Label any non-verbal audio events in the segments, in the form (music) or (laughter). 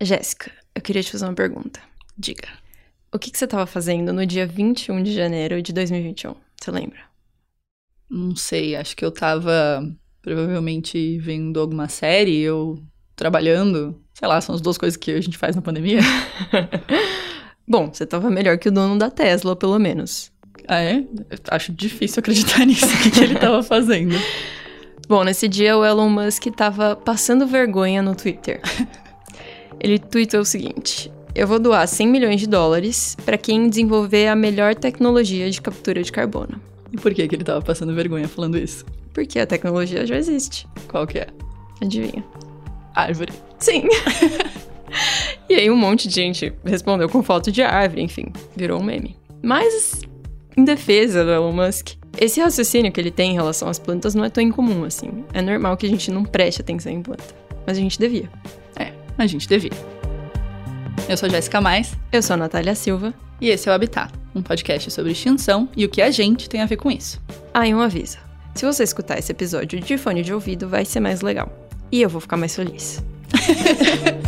Jéssica, eu queria te fazer uma pergunta. Diga. O que, que você estava fazendo no dia 21 de janeiro de 2021? Você lembra? Não sei, acho que eu tava provavelmente vendo alguma série ou trabalhando. Sei lá, são as duas coisas que a gente faz na pandemia. (laughs) Bom, você tava melhor que o dono da Tesla, pelo menos. Ah, é? Eu acho difícil acreditar (laughs) nisso, o que, que ele tava fazendo. Bom, nesse dia o Elon Musk tava passando vergonha no Twitter. (laughs) Ele tweetou o seguinte: Eu vou doar 100 milhões de dólares para quem desenvolver a melhor tecnologia de captura de carbono. E por que, que ele tava passando vergonha falando isso? Porque a tecnologia já existe. Qual que é? Adivinha? Árvore. Sim. (laughs) e aí um monte de gente respondeu com foto de árvore, enfim, virou um meme. Mas, em defesa do Elon Musk, esse raciocínio que ele tem em relação às plantas não é tão incomum assim. É normal que a gente não preste atenção em planta. Mas a gente devia. É, a gente devia. Eu sou Jéssica Mais. Eu sou a Natália Silva. E esse é o Habitat, um podcast sobre extinção e o que a gente tem a ver com isso. Ah, e um aviso. Se você escutar esse episódio de fone de ouvido, vai ser mais legal. E eu vou ficar mais feliz. (laughs)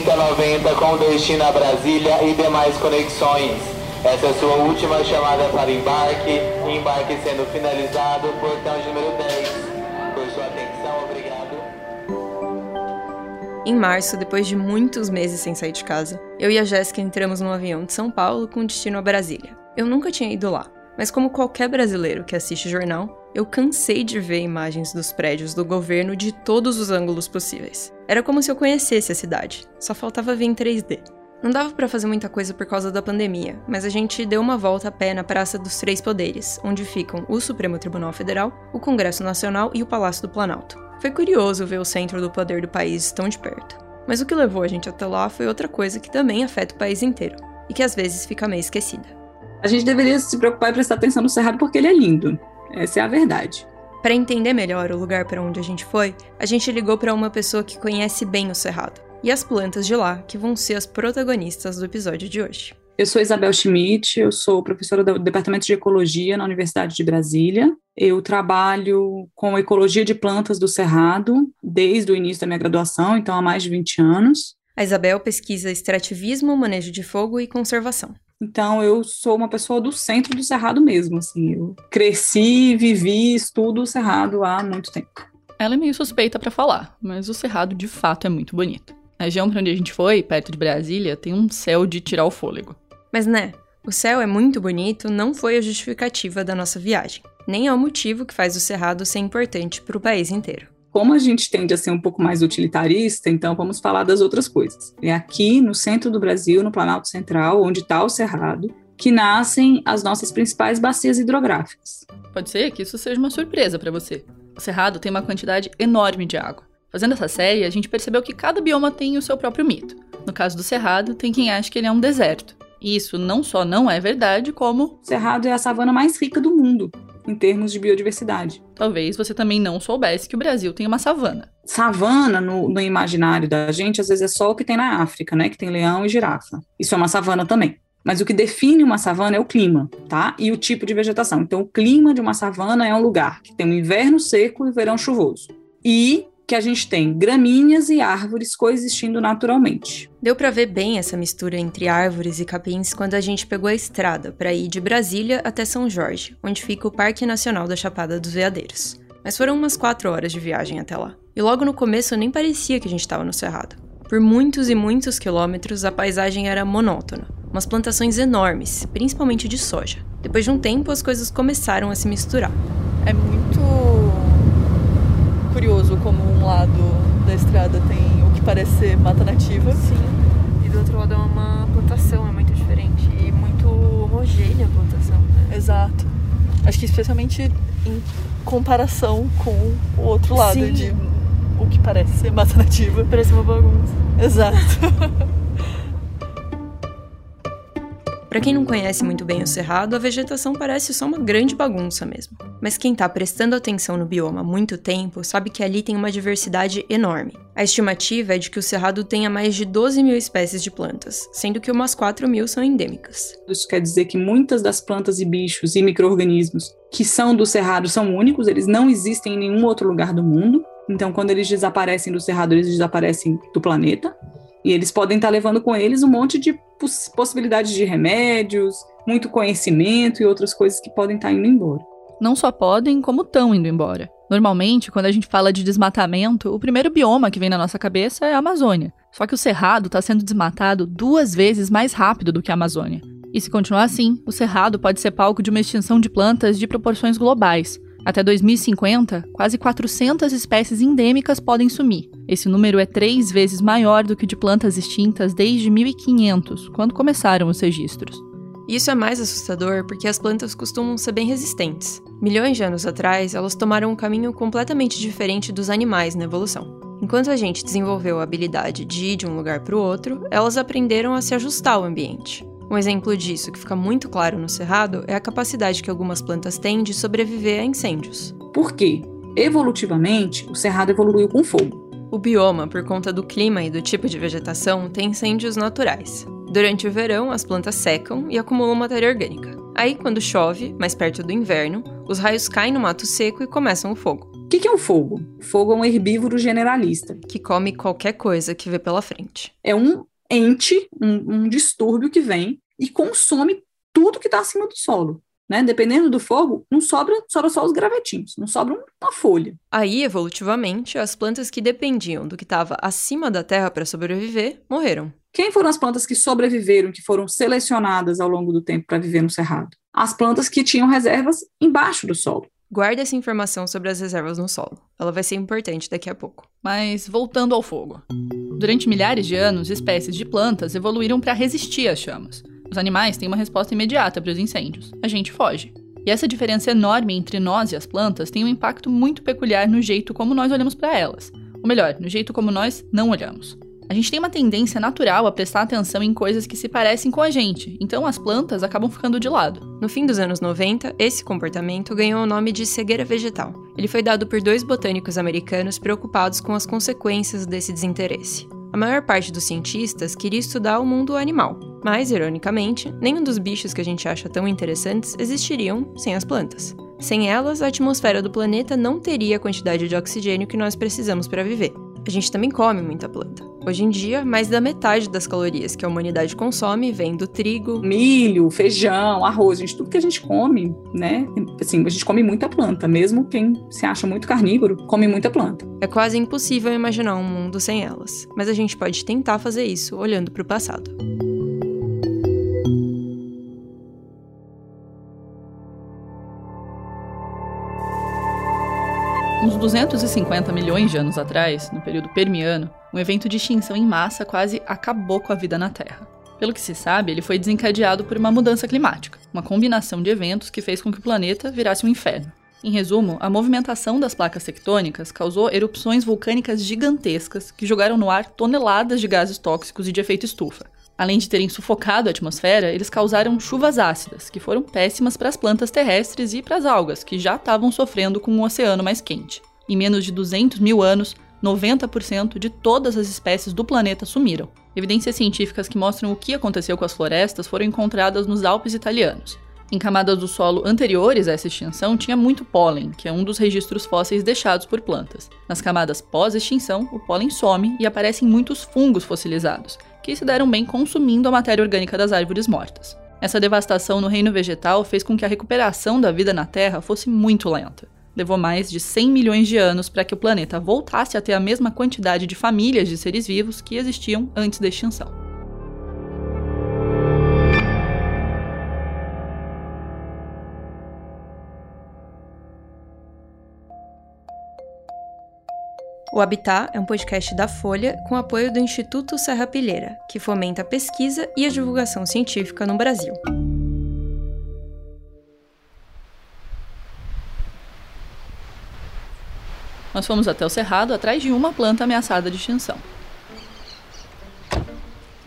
3090 com destino a Brasília e demais conexões. Essa é sua última chamada para embarque, embarque sendo finalizado, portão de número 10. Por sua atenção, obrigado. Em março, depois de muitos meses sem sair de casa, eu e a Jéssica entramos num avião de São Paulo com destino a Brasília. Eu nunca tinha ido lá, mas como qualquer brasileiro que assiste jornal, eu cansei de ver imagens dos prédios do governo de todos os ângulos possíveis. Era como se eu conhecesse a cidade, só faltava ver em 3D. Não dava para fazer muita coisa por causa da pandemia, mas a gente deu uma volta a pé na Praça dos Três Poderes, onde ficam o Supremo Tribunal Federal, o Congresso Nacional e o Palácio do Planalto. Foi curioso ver o centro do poder do país tão de perto. Mas o que levou a gente até lá foi outra coisa que também afeta o país inteiro, e que às vezes fica meio esquecida. A gente deveria se preocupar e prestar atenção no Cerrado porque ele é lindo. Essa é a verdade. Para entender melhor o lugar para onde a gente foi, a gente ligou para uma pessoa que conhece bem o Cerrado e as plantas de lá, que vão ser as protagonistas do episódio de hoje. Eu sou Isabel Schmidt, eu sou professora do Departamento de Ecologia na Universidade de Brasília. Eu trabalho com ecologia de plantas do Cerrado desde o início da minha graduação, então há mais de 20 anos. A Isabel pesquisa extrativismo, manejo de fogo e conservação. Então eu sou uma pessoa do centro do Cerrado mesmo, assim. Eu cresci, vivi, estudo o Cerrado há muito tempo. Ela é meio suspeita para falar, mas o Cerrado de fato é muito bonito. A região para onde a gente foi, perto de Brasília, tem um céu de tirar o fôlego. Mas né, o céu é muito bonito não foi a justificativa da nossa viagem, nem é o motivo que faz o Cerrado ser importante para o país inteiro. Como a gente tende a ser um pouco mais utilitarista, então vamos falar das outras coisas. É aqui no centro do Brasil, no Planalto Central, onde está o Cerrado, que nascem as nossas principais bacias hidrográficas. Pode ser que isso seja uma surpresa para você. O Cerrado tem uma quantidade enorme de água. Fazendo essa série, a gente percebeu que cada bioma tem o seu próprio mito. No caso do Cerrado, tem quem acha que ele é um deserto. E isso não só não é verdade, como. O Cerrado é a savana mais rica do mundo, em termos de biodiversidade. Talvez você também não soubesse que o Brasil tem uma savana. Savana, no, no imaginário da gente, às vezes é só o que tem na África, né? Que tem leão e girafa. Isso é uma savana também. Mas o que define uma savana é o clima, tá? E o tipo de vegetação. Então, o clima de uma savana é um lugar que tem um inverno seco e um verão chuvoso. E que a gente tem gramíneas e árvores coexistindo naturalmente. Deu para ver bem essa mistura entre árvores e capins quando a gente pegou a estrada para ir de Brasília até São Jorge, onde fica o Parque Nacional da Chapada dos Veadeiros. Mas foram umas quatro horas de viagem até lá. E logo no começo nem parecia que a gente estava no Cerrado. Por muitos e muitos quilômetros a paisagem era monótona, umas plantações enormes, principalmente de soja. Depois de um tempo as coisas começaram a se misturar. É muito curioso como um lado da estrada tem o que parece ser mata nativa. Sim. E do outro lado é uma plantação, é muito diferente. E muito homogênea a plantação. Né? Exato. Acho que especialmente em comparação com o outro lado Sim. de o que parece ser mata nativa. Parece uma bagunça. Exato. (laughs) Para quem não conhece muito bem o cerrado, a vegetação parece só uma grande bagunça mesmo. Mas quem está prestando atenção no bioma há muito tempo sabe que ali tem uma diversidade enorme. A estimativa é de que o cerrado tenha mais de 12 mil espécies de plantas, sendo que umas 4 mil são endêmicas. Isso quer dizer que muitas das plantas e bichos e micro-organismos que são do cerrado são únicos, eles não existem em nenhum outro lugar do mundo. Então, quando eles desaparecem do cerrado, eles desaparecem do planeta. E eles podem estar levando com eles um monte de poss possibilidades de remédios, muito conhecimento e outras coisas que podem estar indo embora. Não só podem, como estão indo embora. Normalmente, quando a gente fala de desmatamento, o primeiro bioma que vem na nossa cabeça é a Amazônia. Só que o Cerrado está sendo desmatado duas vezes mais rápido do que a Amazônia. E se continuar assim, o Cerrado pode ser palco de uma extinção de plantas de proporções globais. Até 2050, quase 400 espécies endêmicas podem sumir. Esse número é três vezes maior do que o de plantas extintas desde 1500, quando começaram os registros. Isso é mais assustador porque as plantas costumam ser bem resistentes. Milhões de anos atrás, elas tomaram um caminho completamente diferente dos animais na evolução. Enquanto a gente desenvolveu a habilidade de ir de um lugar para o outro, elas aprenderam a se ajustar ao ambiente. Um exemplo disso que fica muito claro no cerrado é a capacidade que algumas plantas têm de sobreviver a incêndios. Por quê? Evolutivamente, o cerrado evoluiu com fogo. O bioma, por conta do clima e do tipo de vegetação, tem incêndios naturais. Durante o verão, as plantas secam e acumulam matéria orgânica. Aí, quando chove, mais perto do inverno, os raios caem no mato seco e começam o fogo. O que, que é o fogo? Fogo é um herbívoro generalista. Que come qualquer coisa que vê pela frente. É um ente, um, um distúrbio que vem e consome tudo que está acima do solo. Né? Dependendo do fogo, não sobra, sobra só os gravetinhos, não sobra uma folha. Aí, evolutivamente, as plantas que dependiam do que estava acima da terra para sobreviver morreram. Quem foram as plantas que sobreviveram, que foram selecionadas ao longo do tempo para viver no cerrado? As plantas que tinham reservas embaixo do solo. Guarda essa informação sobre as reservas no solo. Ela vai ser importante daqui a pouco. Mas voltando ao fogo. Durante milhares de anos, espécies de plantas evoluíram para resistir às chamas. Os animais têm uma resposta imediata para os incêndios. A gente foge. E essa diferença enorme entre nós e as plantas tem um impacto muito peculiar no jeito como nós olhamos para elas. Ou melhor, no jeito como nós não olhamos. A gente tem uma tendência natural a prestar atenção em coisas que se parecem com a gente, então as plantas acabam ficando de lado. No fim dos anos 90, esse comportamento ganhou o nome de cegueira vegetal. Ele foi dado por dois botânicos americanos preocupados com as consequências desse desinteresse. A maior parte dos cientistas queria estudar o mundo animal, mas, ironicamente, nenhum dos bichos que a gente acha tão interessantes existiriam sem as plantas. Sem elas, a atmosfera do planeta não teria a quantidade de oxigênio que nós precisamos para viver. A gente também come muita planta. Hoje em dia, mais da metade das calorias que a humanidade consome vem do trigo, milho, feijão, arroz, gente, tudo que a gente come, né? Assim, a gente come muita planta, mesmo quem se acha muito carnívoro, come muita planta. É quase impossível imaginar um mundo sem elas, mas a gente pode tentar fazer isso olhando para o passado. Uns 250 milhões de anos atrás, no período Permiano, um evento de extinção em massa quase acabou com a vida na Terra. Pelo que se sabe, ele foi desencadeado por uma mudança climática, uma combinação de eventos que fez com que o planeta virasse um inferno. Em resumo, a movimentação das placas tectônicas causou erupções vulcânicas gigantescas que jogaram no ar toneladas de gases tóxicos e de efeito estufa. Além de terem sufocado a atmosfera, eles causaram chuvas ácidas, que foram péssimas para as plantas terrestres e para as algas, que já estavam sofrendo com um oceano mais quente. Em menos de 200 mil anos, 90% de todas as espécies do planeta sumiram. Evidências científicas que mostram o que aconteceu com as florestas foram encontradas nos Alpes italianos. Em camadas do solo anteriores a essa extinção tinha muito pólen, que é um dos registros fósseis deixados por plantas. Nas camadas pós-extinção, o pólen some e aparecem muitos fungos fossilizados, que se deram bem consumindo a matéria orgânica das árvores mortas. Essa devastação no reino vegetal fez com que a recuperação da vida na Terra fosse muito lenta. Levou mais de 100 milhões de anos para que o planeta voltasse a ter a mesma quantidade de famílias de seres vivos que existiam antes da extinção. O Habitat é um podcast da Folha com apoio do Instituto Serra Pilheira, que fomenta a pesquisa e a divulgação científica no Brasil. Nós fomos até o Cerrado atrás de uma planta ameaçada de extinção.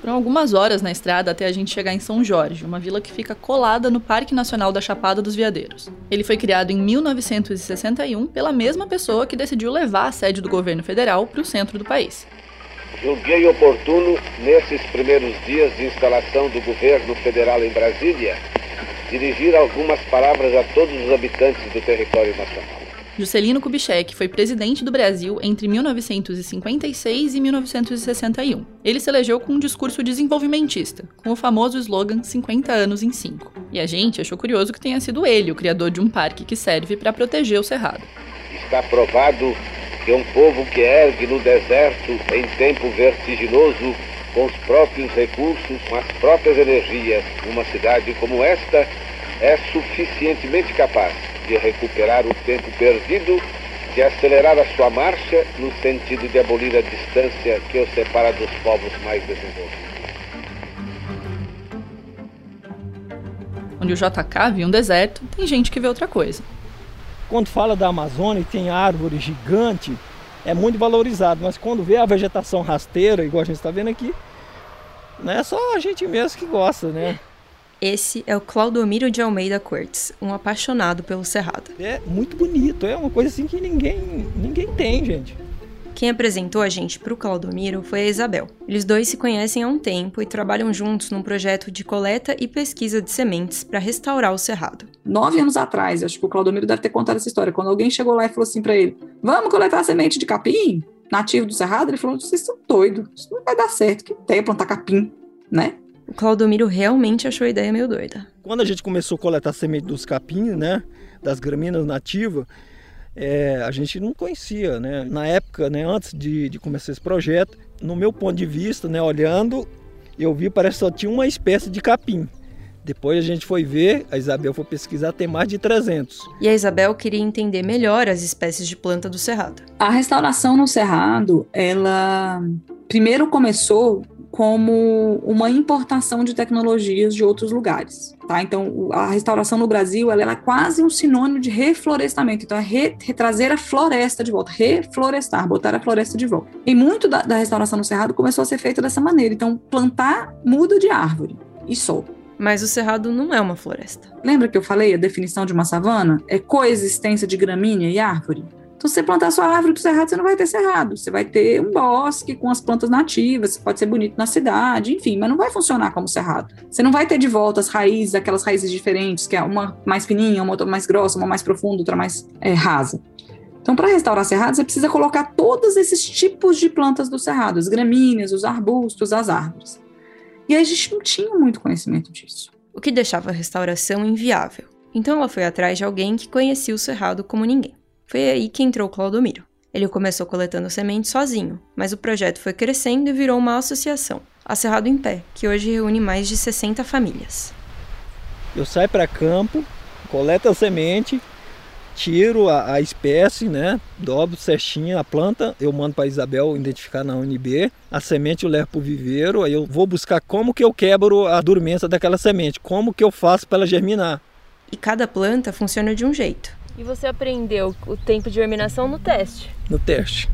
Foram algumas horas na estrada até a gente chegar em São Jorge, uma vila que fica colada no Parque Nacional da Chapada dos Veadeiros. Ele foi criado em 1961 pela mesma pessoa que decidiu levar a sede do governo federal para o centro do país. Julguei oportuno, nesses primeiros dias de instalação do governo federal em Brasília, dirigir algumas palavras a todos os habitantes do território nacional. Juscelino Kubitschek foi presidente do Brasil entre 1956 e 1961. Ele se elegeu com um discurso desenvolvimentista, com o famoso slogan 50 anos em 5. E a gente achou curioso que tenha sido ele o criador de um parque que serve para proteger o cerrado. Está provado que um povo que ergue no deserto em tempo vertiginoso, com os próprios recursos, com as próprias energias, uma cidade como esta é suficientemente capaz de recuperar o tempo perdido, de acelerar a sua marcha no sentido de abolir a distância que o separa dos povos mais desenvolvidos. Onde o JK viu um deserto, tem gente que vê outra coisa. Quando fala da Amazônia e tem árvore gigante, é muito valorizado, mas quando vê a vegetação rasteira, igual a gente está vendo aqui, não é só a gente mesmo que gosta, né? Esse é o Claudomiro de Almeida Cortes, um apaixonado pelo Cerrado. É muito bonito, é uma coisa assim que ninguém, ninguém tem, gente. Quem apresentou a gente para o Claudomiro foi a Isabel. Eles dois se conhecem há um tempo e trabalham juntos num projeto de coleta e pesquisa de sementes para restaurar o cerrado. Nove anos atrás, acho que o Claudomiro deve ter contado essa história, quando alguém chegou lá e falou assim para ele: Vamos coletar semente de capim? Nativo do cerrado? Ele falou: Vocês estão doidos, isso não vai dar certo, que tem plantar capim, né? O Claudomiro realmente achou a ideia meio doida. Quando a gente começou a coletar semente dos capins, né, das gramíneas nativas, é, a gente não conhecia, né? Na época, né, antes de, de, começar esse projeto, no meu ponto de vista, né, olhando, eu vi parece que só tinha uma espécie de capim. Depois a gente foi ver, a Isabel foi pesquisar, tem mais de 300. E a Isabel queria entender melhor as espécies de planta do cerrado. A restauração no cerrado, ela primeiro começou como uma importação de tecnologias de outros lugares. Tá? Então, a restauração no Brasil ela é quase um sinônimo de reflorestamento. Então, é re, retrazer a floresta de volta, reflorestar, botar a floresta de volta. E muito da, da restauração no Cerrado começou a ser feita dessa maneira. Então, plantar muda de árvore e sol. Mas o cerrado não é uma floresta. Lembra que eu falei a definição de uma savana? É coexistência de gramínea e árvore? Então, se você plantar sua árvore do cerrado, você não vai ter cerrado. Você vai ter um bosque com as plantas nativas, pode ser bonito na cidade, enfim, mas não vai funcionar como cerrado. Você não vai ter de volta as raízes, aquelas raízes diferentes, que é uma mais fininha, uma outra mais grossa, uma mais profunda, outra mais é, rasa. Então, para restaurar cerrado, você precisa colocar todos esses tipos de plantas do cerrado, as gramíneas, os arbustos, as árvores. E aí a gente não tinha muito conhecimento disso. O que deixava a restauração inviável. Então ela foi atrás de alguém que conhecia o cerrado como ninguém. Foi aí que entrou Claudomiro. Ele começou coletando sementes sozinho, mas o projeto foi crescendo e virou uma associação, a Cerrado em Pé, que hoje reúne mais de 60 famílias. Eu saio para campo, coleto a semente, tiro a, a, espécie, né? Dobro certinho a planta, eu mando para Isabel identificar na UNB. A semente eu levo para o viveiro, aí eu vou buscar como que eu quebro a dormência daquela semente, como que eu faço para ela germinar. E cada planta funciona de um jeito. E você aprendeu o tempo de germinação no teste? No teste.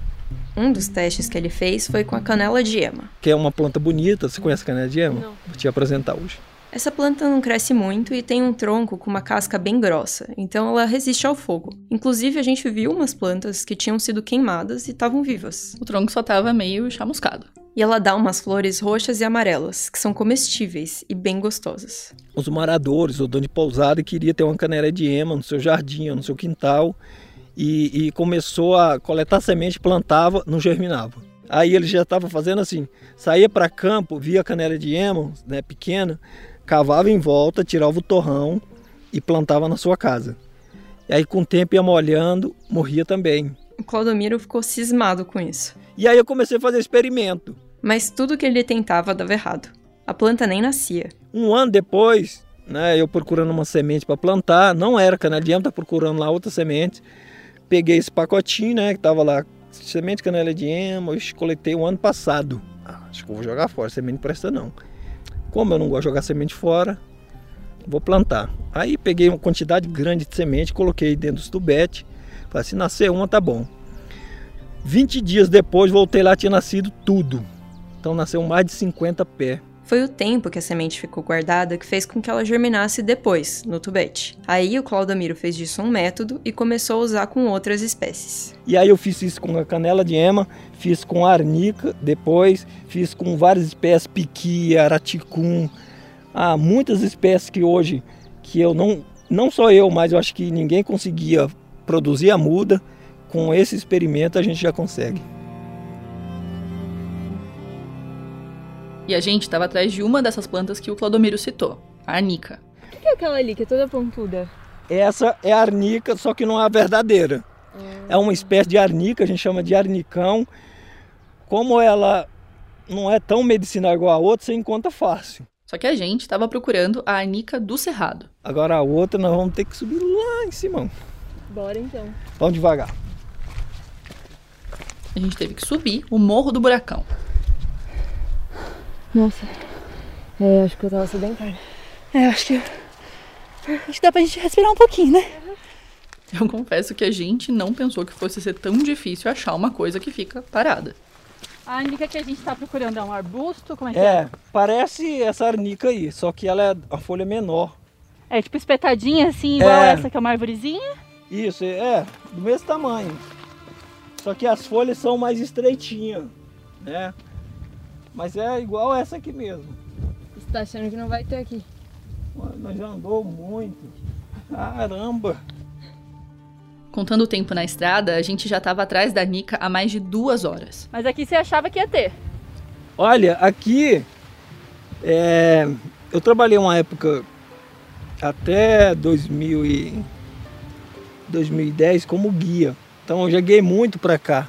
Um dos testes que ele fez foi com a canela de ema. Que é uma planta bonita. Você conhece a canela de ema? Não. Vou te apresentar hoje. Essa planta não cresce muito e tem um tronco com uma casca bem grossa, então ela resiste ao fogo. Inclusive, a gente viu umas plantas que tinham sido queimadas e estavam vivas. O tronco só estava meio chamuscado. E ela dá umas flores roxas e amarelas, que são comestíveis e bem gostosas. Os moradores, o dono de pousada, queria ter uma canela de ema no seu jardim, no seu quintal, e, e começou a coletar semente, plantava, não germinava. Aí ele já estava fazendo assim, saía para campo, via a canela de ema, né, pequena, cavava em volta, tirava o torrão e plantava na sua casa. E aí com o tempo ia molhando, morria também. O Claudomiro ficou cismado com isso. E aí eu comecei a fazer experimento. Mas tudo que ele tentava dava errado. A planta nem nascia. Um ano depois, né, eu procurando uma semente para plantar, não era canela de procurando lá outra semente. Peguei esse pacotinho, né, que tava lá, semente canela de ema, eu coletei o ano passado. Ah, acho que eu vou jogar fora, semente não presta não. Como eu não gosto de jogar semente fora, vou plantar. Aí peguei uma quantidade grande de semente, coloquei dentro dos tubetes. Falei, se nascer uma, tá bom. 20 dias depois, voltei lá, tinha nascido tudo. Então nasceu mais de 50 pés. Foi o tempo que a semente ficou guardada que fez com que ela germinasse depois, no tubete. Aí o Claudamiro fez disso um método e começou a usar com outras espécies. E aí eu fiz isso com a canela de ema, fiz com a arnica, depois fiz com várias espécies, piqui, araticum, há muitas espécies que hoje que eu não, não só eu, mas eu acho que ninguém conseguia produzir a muda. Com esse experimento a gente já consegue. E a gente estava atrás de uma dessas plantas que o Claudomiro citou, a arnica. O que é aquela ali que é toda pontuda? Essa é a arnica, só que não é a verdadeira. É uma espécie de arnica, a gente chama de arnicão. Como ela não é tão medicinal igual a outra, você encontra fácil. Só que a gente estava procurando a arnica do cerrado. Agora a outra nós vamos ter que subir lá em cima. Bora então. Vamos devagar. A gente teve que subir o Morro do Buracão. Nossa. É, acho que eu tava sedentária. É, acho que. Acho que dá pra gente respirar um pouquinho, né? Eu confesso que a gente não pensou que fosse ser tão difícil achar uma coisa que fica parada. A arnica que a gente tá procurando é um arbusto? Como é que é? É, parece essa arnica aí, só que ela é a folha menor. É tipo espetadinha assim, igual É. essa que é uma arvorezinha? Isso, é, do mesmo tamanho. Só que as folhas são mais estreitinhas, né? Mas é igual essa aqui mesmo. Você tá achando que não vai ter aqui? Nós já andou muito. Caramba! Contando o tempo na estrada, a gente já estava atrás da Nica há mais de duas horas. Mas aqui você achava que ia ter. Olha, aqui é, eu trabalhei uma época até 2000 e 2010 como guia. Então eu já guiei muito para cá.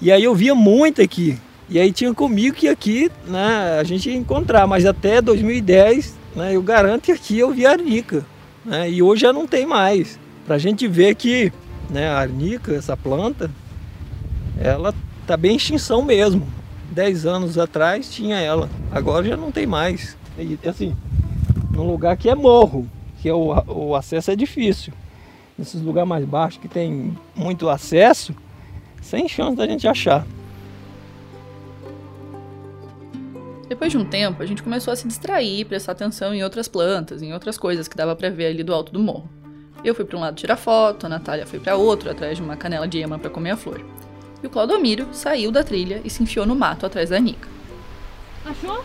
E aí eu via muito aqui. E aí tinha comigo que aqui né, a gente ia encontrar, mas até 2010 né, eu garanto que aqui eu vi arnica. Né, e hoje já não tem mais. Pra gente ver que né, a arnica, essa planta, ela tá bem em extinção mesmo. 10 anos atrás tinha ela, agora já não tem mais. E assim, num lugar que é morro, que é o, o acesso é difícil. Nesses lugares mais baixos que tem muito acesso, sem chance da gente achar. Depois de um tempo, a gente começou a se distrair, prestar atenção em outras plantas, em outras coisas que dava pra ver ali do alto do morro. Eu fui para um lado tirar foto, a Natália foi para outro, atrás de uma canela de ema para comer a flor. E o Claudomiro saiu da trilha e se enfiou no mato atrás da Nica. Achou?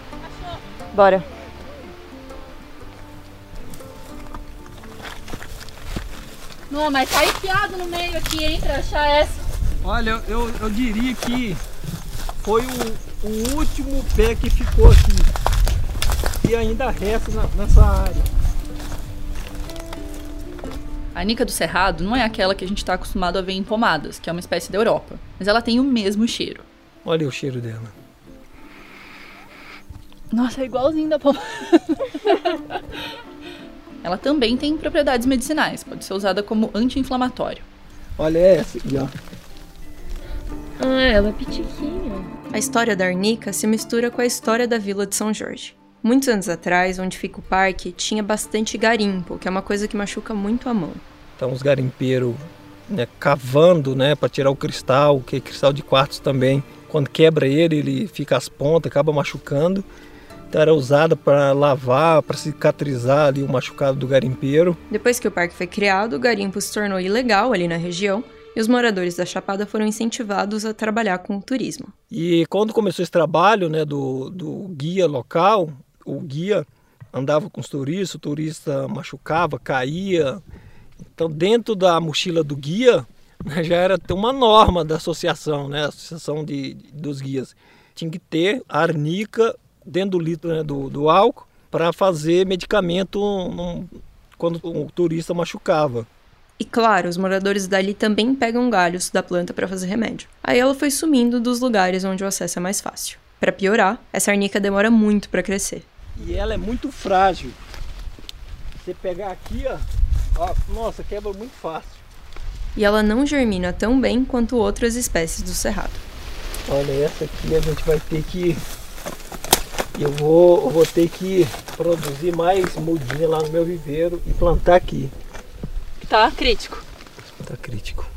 Bora. Não, mas tá enfiado no meio aqui, hein, pra achar essa. Olha, eu, eu diria que foi o, o último pé que ficou aqui. E ainda resta na- nessa área. A Nica do Cerrado não é aquela que a gente está acostumado a ver em pomadas, que é uma espécie da Europa, mas ela tem o mesmo cheiro. Olha o cheiro dela. Nossa, é igualzinho da pomada. (laughs) Ela também tem propriedades medicinais, pode ser usada como anti-inflamatório. Olha essa aqui, ó. Ah, ela é pitiquinha. A história da Arnica se mistura com a história da Vila de São Jorge. Muitos anos atrás, onde fica o parque, tinha bastante garimpo, que é uma coisa que machuca muito a mão. Então os garimpeiros né, cavando né, para tirar o cristal, que é cristal de quartzo também. Quando quebra ele, ele fica as pontas, acaba machucando. Então era usada para lavar, para cicatrizar ali o machucado do garimpeiro. Depois que o parque foi criado, o garimpo se tornou ilegal ali na região e os moradores da Chapada foram incentivados a trabalhar com o turismo. E quando começou esse trabalho né, do, do guia local, o guia andava com os turistas, o turista machucava, caía. Então, dentro da mochila do guia, né, já era uma norma da associação, né, a associação de, dos guias. Tinha que ter arnica dentro do litro né, do, do álcool para fazer medicamento num- quando o turista machucava. E claro, os moradores dali também pegam galhos da planta para fazer remédio. Aí ela foi sumindo dos lugares onde o acesso é mais fácil. Para piorar, essa arnica demora muito para crescer. E ela é muito frágil. Você pegar aqui, ó, ó, nossa, quebra muito fácil. E ela não germina tão bem quanto outras espécies do cerrado. Olha, essa aqui a gente vai ter que. Eu vou, eu vou ter que produzir mais mudinha lá no meu viveiro e plantar aqui. Tá crítico. Tá crítico.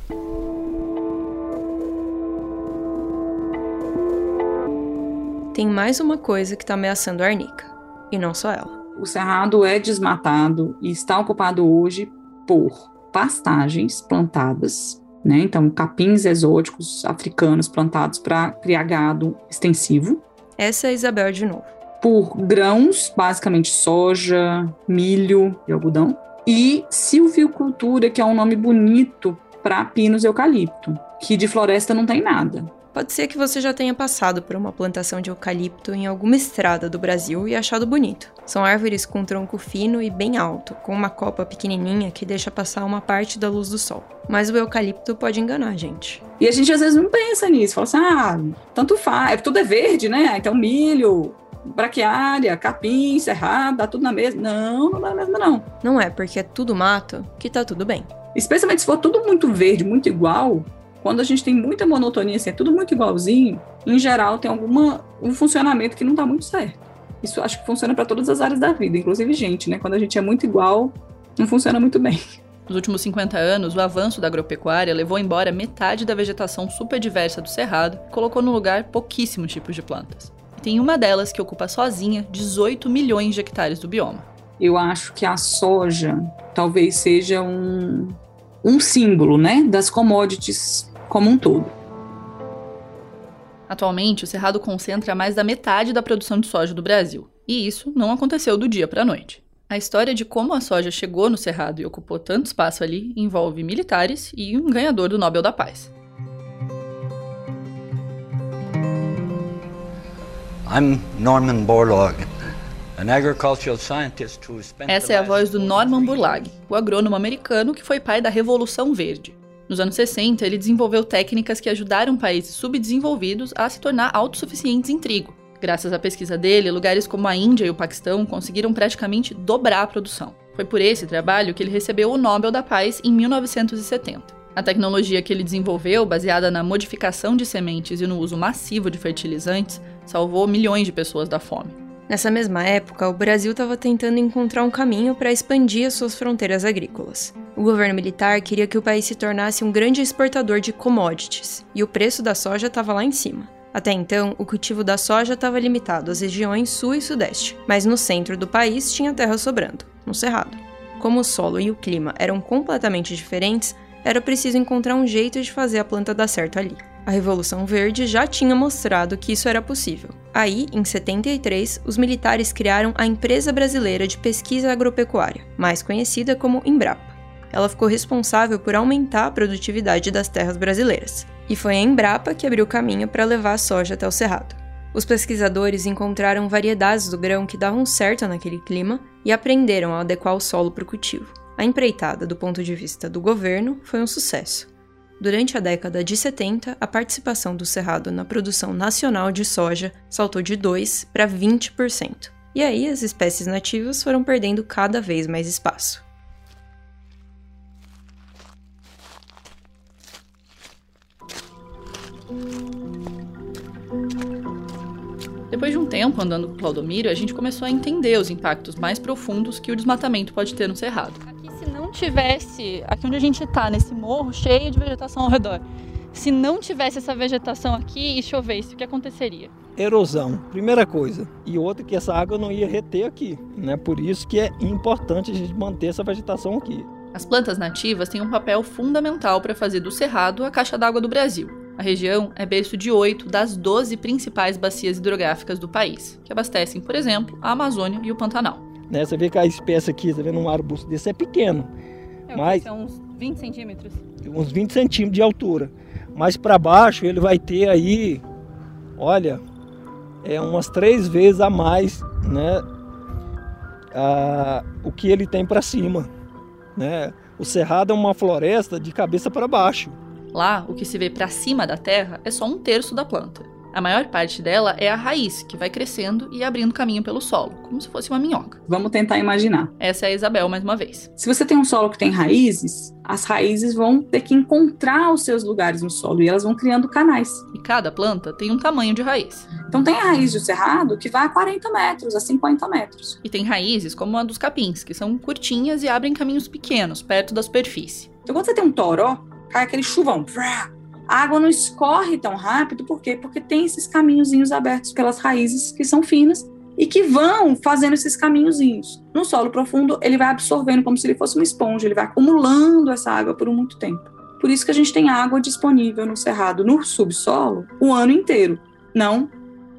tem mais uma coisa que está ameaçando a Arnica. E não só ela. O cerrado é desmatado e está ocupado hoje por pastagens plantadas, né? Então, capins exóticos africanos plantados para criar gado extensivo. Essa é a Isabel de novo. Por grãos, basicamente soja, milho e algodão. E silvicultura, que é um nome bonito para pinos e eucalipto, que de floresta não tem nada. Pode ser que você já tenha passado por uma plantação de eucalipto em alguma estrada do Brasil e achado bonito. São árvores com tronco fino e bem alto, com uma copa pequenininha que deixa passar uma parte da luz do sol. Mas o eucalipto pode enganar a gente. E a gente às vezes não pensa nisso, fala assim: ah, tanto faz, tudo é verde, né? Então milho, braquiária, capim, cerrado, dá tudo na mesma. Não, não dá na mesma, não. Não é porque é tudo mato que tá tudo bem. Especialmente se for tudo muito verde, muito igual, quando a gente tem muita monotonia, assim, é tudo muito igualzinho, em geral tem alguma um funcionamento que não está muito certo. Isso acho que funciona para todas as áreas da vida, inclusive gente, né? Quando a gente é muito igual, não funciona muito bem. Nos últimos 50 anos, o avanço da agropecuária levou embora metade da vegetação super diversa do cerrado e colocou no lugar pouquíssimos tipos de plantas. E tem uma delas que ocupa sozinha 18 milhões de hectares do bioma. Eu acho que a soja talvez seja um, um símbolo né, das commodities como um todo. Atualmente, o Cerrado concentra mais da metade da produção de soja do Brasil, e isso não aconteceu do dia para a noite. A história de como a soja chegou no Cerrado e ocupou tanto espaço ali envolve militares e um ganhador do Nobel da Paz. I'm Norman Borlaug. Essa é a voz do Norman Borlaug, o agrônomo americano que foi pai da Revolução Verde. Nos anos 60, ele desenvolveu técnicas que ajudaram países subdesenvolvidos a se tornar autossuficientes em trigo. Graças à pesquisa dele, lugares como a Índia e o Paquistão conseguiram praticamente dobrar a produção. Foi por esse trabalho que ele recebeu o Nobel da Paz em 1970. A tecnologia que ele desenvolveu, baseada na modificação de sementes e no uso massivo de fertilizantes, salvou milhões de pessoas da fome. Nessa mesma época, o Brasil estava tentando encontrar um caminho para expandir as suas fronteiras agrícolas. O governo militar queria que o país se tornasse um grande exportador de commodities, e o preço da soja estava lá em cima. Até então, o cultivo da soja estava limitado às regiões sul e sudeste, mas no centro do país tinha terra sobrando, no cerrado. Como o solo e o clima eram completamente diferentes, era preciso encontrar um jeito de fazer a planta dar certo ali. A Revolução Verde já tinha mostrado que isso era possível. Aí, em 73, os militares criaram a Empresa Brasileira de Pesquisa Agropecuária, mais conhecida como Embrapa. Ela ficou responsável por aumentar a produtividade das terras brasileiras. E foi a Embrapa que abriu caminho para levar a soja até o Cerrado. Os pesquisadores encontraram variedades do grão que davam certo naquele clima e aprenderam a adequar o solo para o cultivo. A empreitada, do ponto de vista do governo, foi um sucesso. Durante a década de 70, a participação do Cerrado na produção nacional de soja saltou de 2% para 20%. E aí as espécies nativas foram perdendo cada vez mais espaço. Depois de um tempo andando com Claudomiro, a gente começou a entender os impactos mais profundos que o desmatamento pode ter no cerrado tivesse, aqui onde a gente está, nesse morro cheio de vegetação ao redor, se não tivesse essa vegetação aqui e chovesse, o que aconteceria? Erosão, primeira coisa. E outra que essa água não ia reter aqui, né? Por isso que é importante a gente manter essa vegetação aqui. As plantas nativas têm um papel fundamental para fazer do Cerrado a caixa d'água do Brasil. A região é berço de oito das 12 principais bacias hidrográficas do país, que abastecem, por exemplo, a Amazônia e o Pantanal. Né? Você vê que a espécie aqui, tá vendo um arbusto desse é pequeno. É, mas são uns 20 centímetros. Uns 20 centímetros de altura. Mas para baixo ele vai ter aí, olha, é umas três vezes a mais, né? A, o que ele tem para cima, né? O cerrado é uma floresta de cabeça para baixo. Lá, o que se vê para cima da terra é só um terço da planta. A maior parte dela é a raiz, que vai crescendo e abrindo caminho pelo solo, como se fosse uma minhoca. Vamos tentar imaginar. Essa é a Isabel mais uma vez. Se você tem um solo que tem raízes, as raízes vão ter que encontrar os seus lugares no solo e elas vão criando canais. E cada planta tem um tamanho de raiz. Então tem a raiz do cerrado que vai a 40 metros, a 50 metros. E tem raízes como a dos capins, que são curtinhas e abrem caminhos pequenos, perto da superfície. Então quando você tem um toró, cai aquele chuvão. A água não escorre tão rápido, por quê? Porque tem esses caminhozinhos abertos pelas raízes que são finas e que vão fazendo esses caminhozinhos. No solo profundo, ele vai absorvendo como se ele fosse uma esponja, ele vai acumulando essa água por muito tempo. Por isso que a gente tem água disponível no cerrado, no subsolo, o ano inteiro, não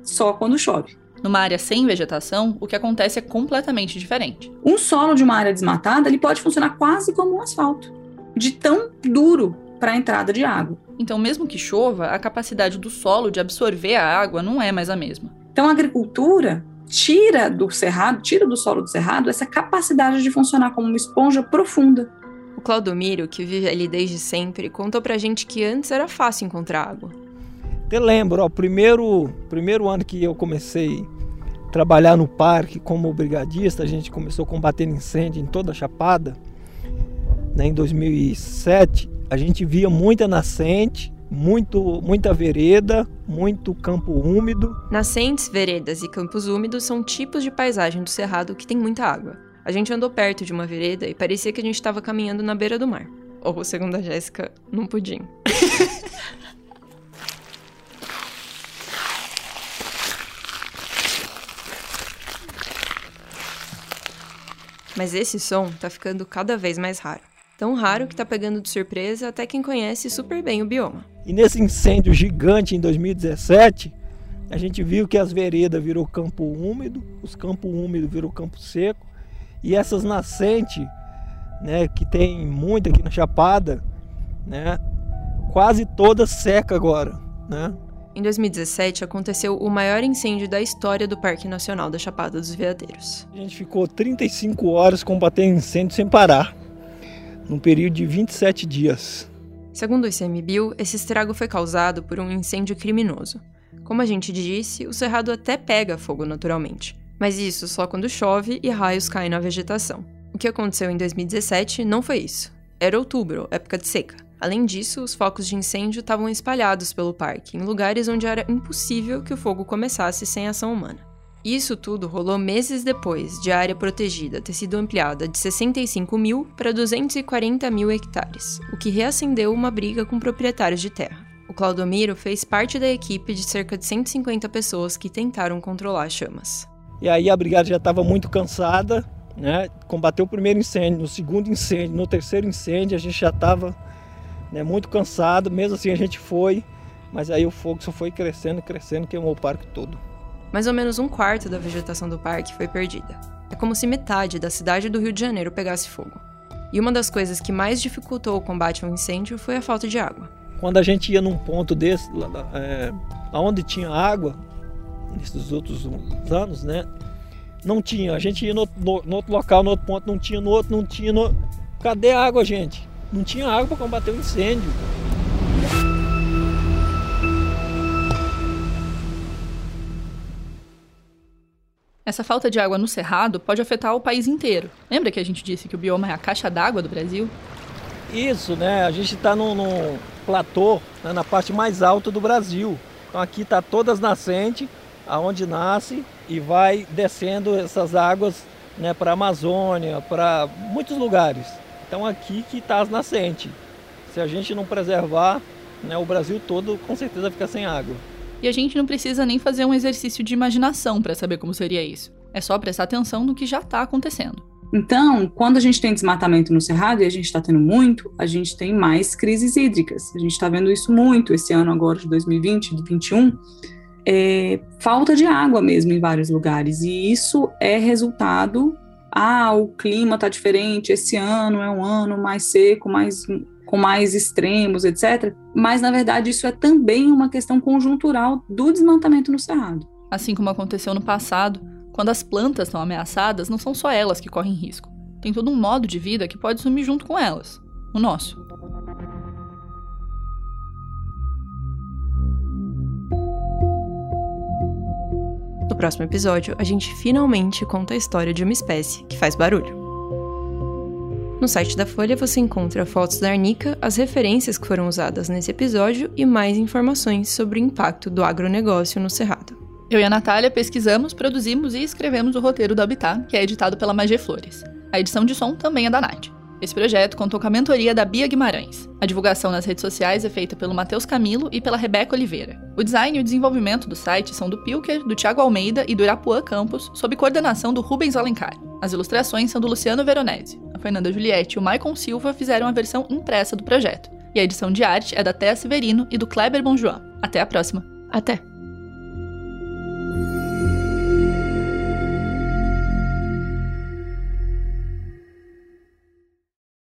só quando chove. Numa área sem vegetação, o que acontece é completamente diferente. Um solo de uma área desmatada, ele pode funcionar quase como um asfalto, de tão duro para a entrada de água. Então, mesmo que chova, a capacidade do solo de absorver a água não é mais a mesma. Então, a agricultura tira do cerrado, tira do solo do cerrado essa capacidade de funcionar como uma esponja profunda. O Claudomiro, que vive ali desde sempre, contou pra gente que antes era fácil encontrar água. Até lembro, o primeiro, primeiro ano que eu comecei a trabalhar no parque como brigadista, a gente começou a combater incêndio em toda a Chapada, né, em 2007, a gente via muita nascente, muito, muita vereda, muito campo úmido. Nascentes, veredas e campos úmidos são tipos de paisagem do Cerrado que tem muita água. A gente andou perto de uma vereda e parecia que a gente estava caminhando na beira do mar. Ou, segundo a Jéssica, num pudim. (laughs) Mas esse som tá ficando cada vez mais raro. Tão raro que tá pegando de surpresa até quem conhece super bem o bioma. E nesse incêndio gigante em 2017, a gente viu que as veredas virou campo úmido, os campos úmidos virou campo seco, e essas nascentes, né, que tem muito aqui na Chapada, né, quase toda seca agora, né? Em 2017 aconteceu o maior incêndio da história do Parque Nacional da Chapada dos Veadeiros. A gente ficou 35 horas combatendo incêndio sem parar, num período de 27 dias. Segundo o ICMBio, esse estrago foi causado por um incêndio criminoso. Como a gente disse, o cerrado até pega fogo naturalmente, mas isso só quando chove e raios caem na vegetação. O que aconteceu em 2017 não foi isso. Era outubro, época de seca. Além disso, os focos de incêndio estavam espalhados pelo parque, em lugares onde era impossível que o fogo começasse sem ação humana. Isso tudo rolou meses depois de a área protegida ter sido ampliada de 65 mil para 240 mil hectares, o que reacendeu uma briga com proprietários de terra. O Claudomiro fez parte da equipe de cerca de 150 pessoas que tentaram controlar as chamas. E aí a brigada já estava muito cansada, né? Combateu o primeiro incêndio, no segundo incêndio, no terceiro incêndio a gente já estava né, muito cansado. Mesmo assim a gente foi, mas aí o fogo só foi crescendo, crescendo, queimou o parque todo. Mais ou menos um quarto da vegetação do parque foi perdida. É como se metade da cidade do Rio de Janeiro pegasse fogo. E uma das coisas que mais dificultou o combate ao incêndio foi a falta de água. Quando a gente ia num ponto desse, é, onde tinha água, nesses outros anos, né? Não tinha. A gente ia no, no, no, outro local, no outro ponto, não tinha, no outro, não tinha. No... Cadê a água, gente? Não tinha água para combater o incêndio. Essa falta de água no cerrado pode afetar o país inteiro. Lembra que a gente disse que o bioma é a caixa d'água do Brasil? Isso, né? A gente está no, no, platô, né? na parte mais alta do Brasil. Então aqui está todas as nascentes, aonde nasce e vai descendo essas águas né, para a Amazônia, para muitos lugares. Então aqui que está as nascentes. Se a gente não preservar, né, o Brasil todo com certeza fica sem água. E a gente não precisa nem fazer um exercício de imaginação para saber como seria isso. É só prestar atenção no que já está acontecendo. Então, quando a gente tem desmatamento no cerrado, e a gente está tendo muito, a gente tem mais crises hídricas. A gente está vendo isso muito esse ano agora de 2020, de 2021. É, falta de água mesmo em vários lugares. E isso é resultado. Ah, o clima está diferente, esse ano é um ano mais seco, mais com mais extremos, etc. Mas, na verdade, isso é também uma questão conjuntural do desmatamento no cerrado. Assim como aconteceu no passado, quando as plantas estão ameaçadas, não são só elas que correm risco. Tem todo um modo de vida que pode sumir junto com elas o nosso. No próximo episódio, a gente finalmente conta a história de uma espécie que faz barulho. No site da Folha você encontra fotos da Arnica, as referências que foram usadas nesse episódio e mais informações sobre o impacto do agronegócio no Cerrado. Eu e a Natália pesquisamos, produzimos e escrevemos o roteiro do Habitat, que é editado pela Magé Flores. A edição de som também é da Nath. Esse projeto contou com a mentoria da Bia Guimarães. A divulgação nas redes sociais é feita pelo Matheus Camilo e pela Rebeca Oliveira. O design e o desenvolvimento do site são do Pilker, do Thiago Almeida e do Irapuã Campos, sob coordenação do Rubens Alencar. As ilustrações são do Luciano Veronese. Fernanda Juliette e o Maicon Silva fizeram a versão impressa do projeto. E a edição de arte é da Thea Severino e do Kleber Bonjoan. Até a próxima. Até!